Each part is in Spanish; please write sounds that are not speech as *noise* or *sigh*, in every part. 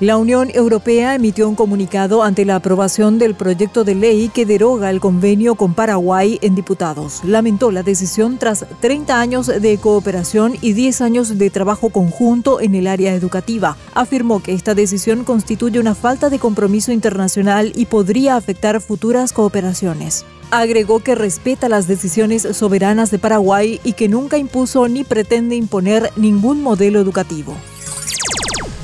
La Unión Europea emitió un comunicado ante la aprobación del proyecto de ley que deroga el convenio con Paraguay en diputados. Lamentó la decisión tras 30 años de cooperación y 10 años de trabajo conjunto en el área educativa. Afirmó que esta decisión constituye una falta de compromiso internacional y podría afectar futuras cooperaciones. Agregó que respeta las decisiones soberanas de Paraguay y que nunca impuso ni pretende imponer ningún modelo educativo.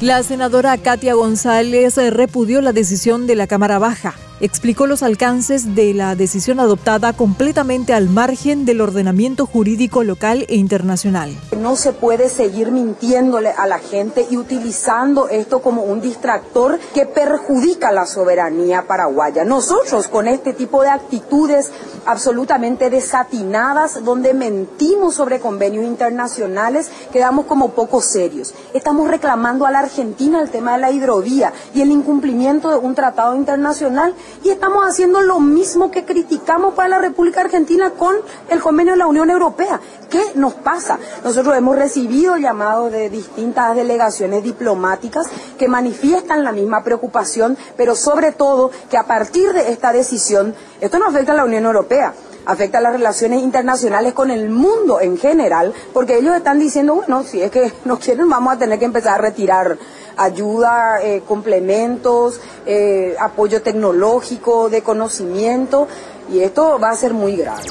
La senadora Katia González repudió la decisión de la Cámara Baja explicó los alcances de la decisión adoptada completamente al margen del ordenamiento jurídico local e internacional. No se puede seguir mintiéndole a la gente y utilizando esto como un distractor que perjudica la soberanía paraguaya. Nosotros con este tipo de actitudes absolutamente desatinadas, donde mentimos sobre convenios internacionales, quedamos como poco serios. Estamos reclamando a la Argentina el tema de la hidrovía y el incumplimiento de un tratado internacional y estamos haciendo lo mismo que criticamos para la República Argentina con el convenio de la Unión Europea. ¿Qué nos pasa? Nosotros hemos recibido llamados de distintas delegaciones diplomáticas que manifiestan la misma preocupación, pero sobre todo que a partir de esta decisión, esto no afecta a la Unión Europea, afecta las relaciones internacionales con el mundo en general, porque ellos están diciendo, bueno, si es que *laughs* nos quieren, vamos a tener que empezar a retirar ayuda, eh, complementos, eh, apoyo tecnológico, de conocimiento, y esto va a ser muy grave.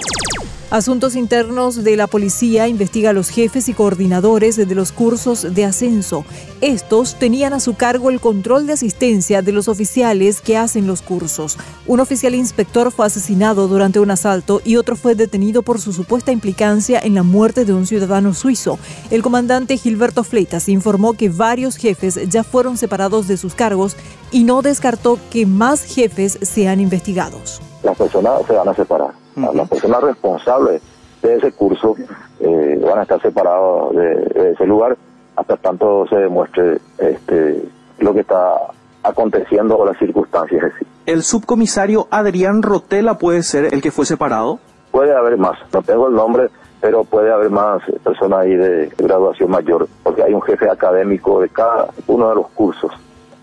Asuntos Internos de la Policía investiga a los jefes y coordinadores de los cursos de ascenso. Estos tenían a su cargo el control de asistencia de los oficiales que hacen los cursos. Un oficial inspector fue asesinado durante un asalto y otro fue detenido por su supuesta implicancia en la muerte de un ciudadano suizo. El comandante Gilberto Fleitas informó que varios jefes ya fueron separados de sus cargos y no descartó que más jefes sean investigados. Las personas se van a separar las personas responsables de ese curso eh, van a estar separados de, ese lugar hasta tanto se demuestre este, lo que está aconteciendo o las circunstancias. ¿El subcomisario Adrián Rotela puede ser el que fue separado? Puede haber más, no tengo el nombre, pero puede haber más personas ahí de graduación mayor, porque hay un jefe académico de cada uno de los cursos.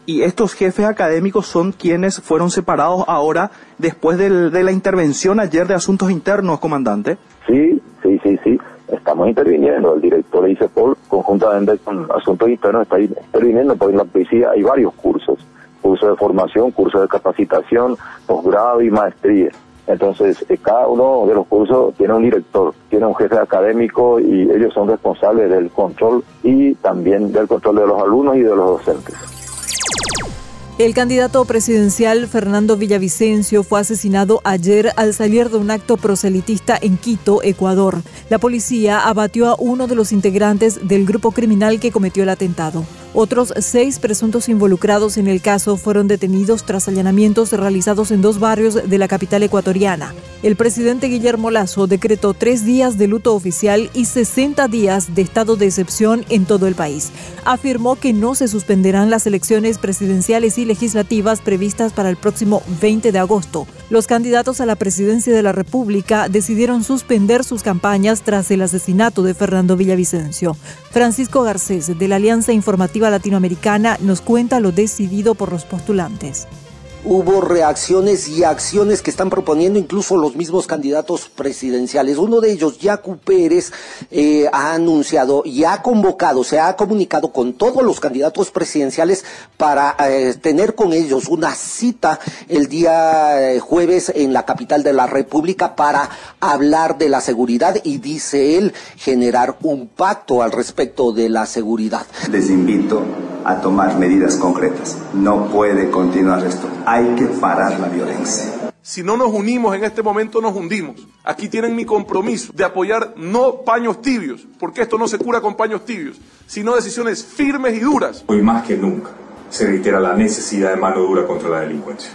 Y estos jefes académicos son quienes fueron separados ahora después de la intervención ayer de Asuntos Internos, comandante. Sí, sí, sí, sí. Estamos interviniendo. El director de ICEPOL, conjuntamente con Asuntos Internos, está interviniendo porque en la policía hay varios cursos. Cursos de formación, cursos de capacitación, posgrado y maestría. Entonces, eh, cada uno de los cursos tiene un director, tiene un jefe académico y ellos son responsables del control y también del control de los alumnos y de los docentes. El candidato presidencial Fernando Villavicencio fue asesinado ayer al salir de un acto proselitista en Quito, Ecuador. La policía abatió a uno de los integrantes del grupo criminal que cometió el atentado. Otros seis presuntos involucrados en el caso fueron detenidos tras allanamientos realizados en dos barrios de la capital ecuatoriana. El presidente Guillermo Lazo decretó tres días de luto oficial y 60 días de estado de excepción en todo el país. Afirmó que no se suspenderán las elecciones presidenciales y legislativas previstas para el próximo 20 de agosto. Los candidatos a la presidencia de la República decidieron suspender sus campañas tras el asesinato de Fernando Villavicencio. Francisco Garcés, de la Alianza Informativa Latinoamericana nos cuenta lo decidido por los postulantes hubo reacciones y acciones que están proponiendo incluso los mismos candidatos presidenciales. Uno de ellos, Yacu Pérez, eh, ha anunciado y ha convocado, se ha comunicado con todos los candidatos presidenciales para eh, tener con ellos una cita el día eh, jueves en la capital de la República para hablar de la seguridad y, dice él, generar un pacto al respecto de la seguridad. Les invito a tomar medidas concretas. No puede continuar esto. Hay que parar la violencia. Si no nos unimos en este momento, nos hundimos. Aquí tienen mi compromiso de apoyar no paños tibios, porque esto no se cura con paños tibios, sino decisiones firmes y duras. Hoy más que nunca se reitera la necesidad de mano dura contra la delincuencia.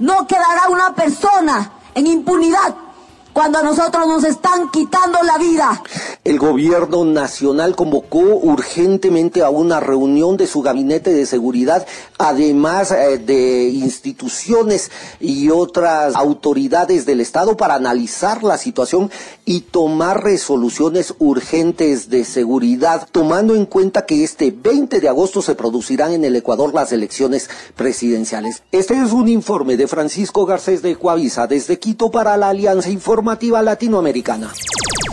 No quedará una persona en impunidad cuando a nosotros nos están quitando la vida. El gobierno nacional convocó urgentemente a una reunión de su gabinete de seguridad, además eh, de instituciones y otras autoridades del Estado para analizar la situación y tomar resoluciones urgentes de seguridad, tomando en cuenta que este 20 de agosto se producirán en el Ecuador las elecciones presidenciales. Este es un informe de Francisco Garcés de Coavisa desde Quito para la Alianza Informativa Latinoamericana.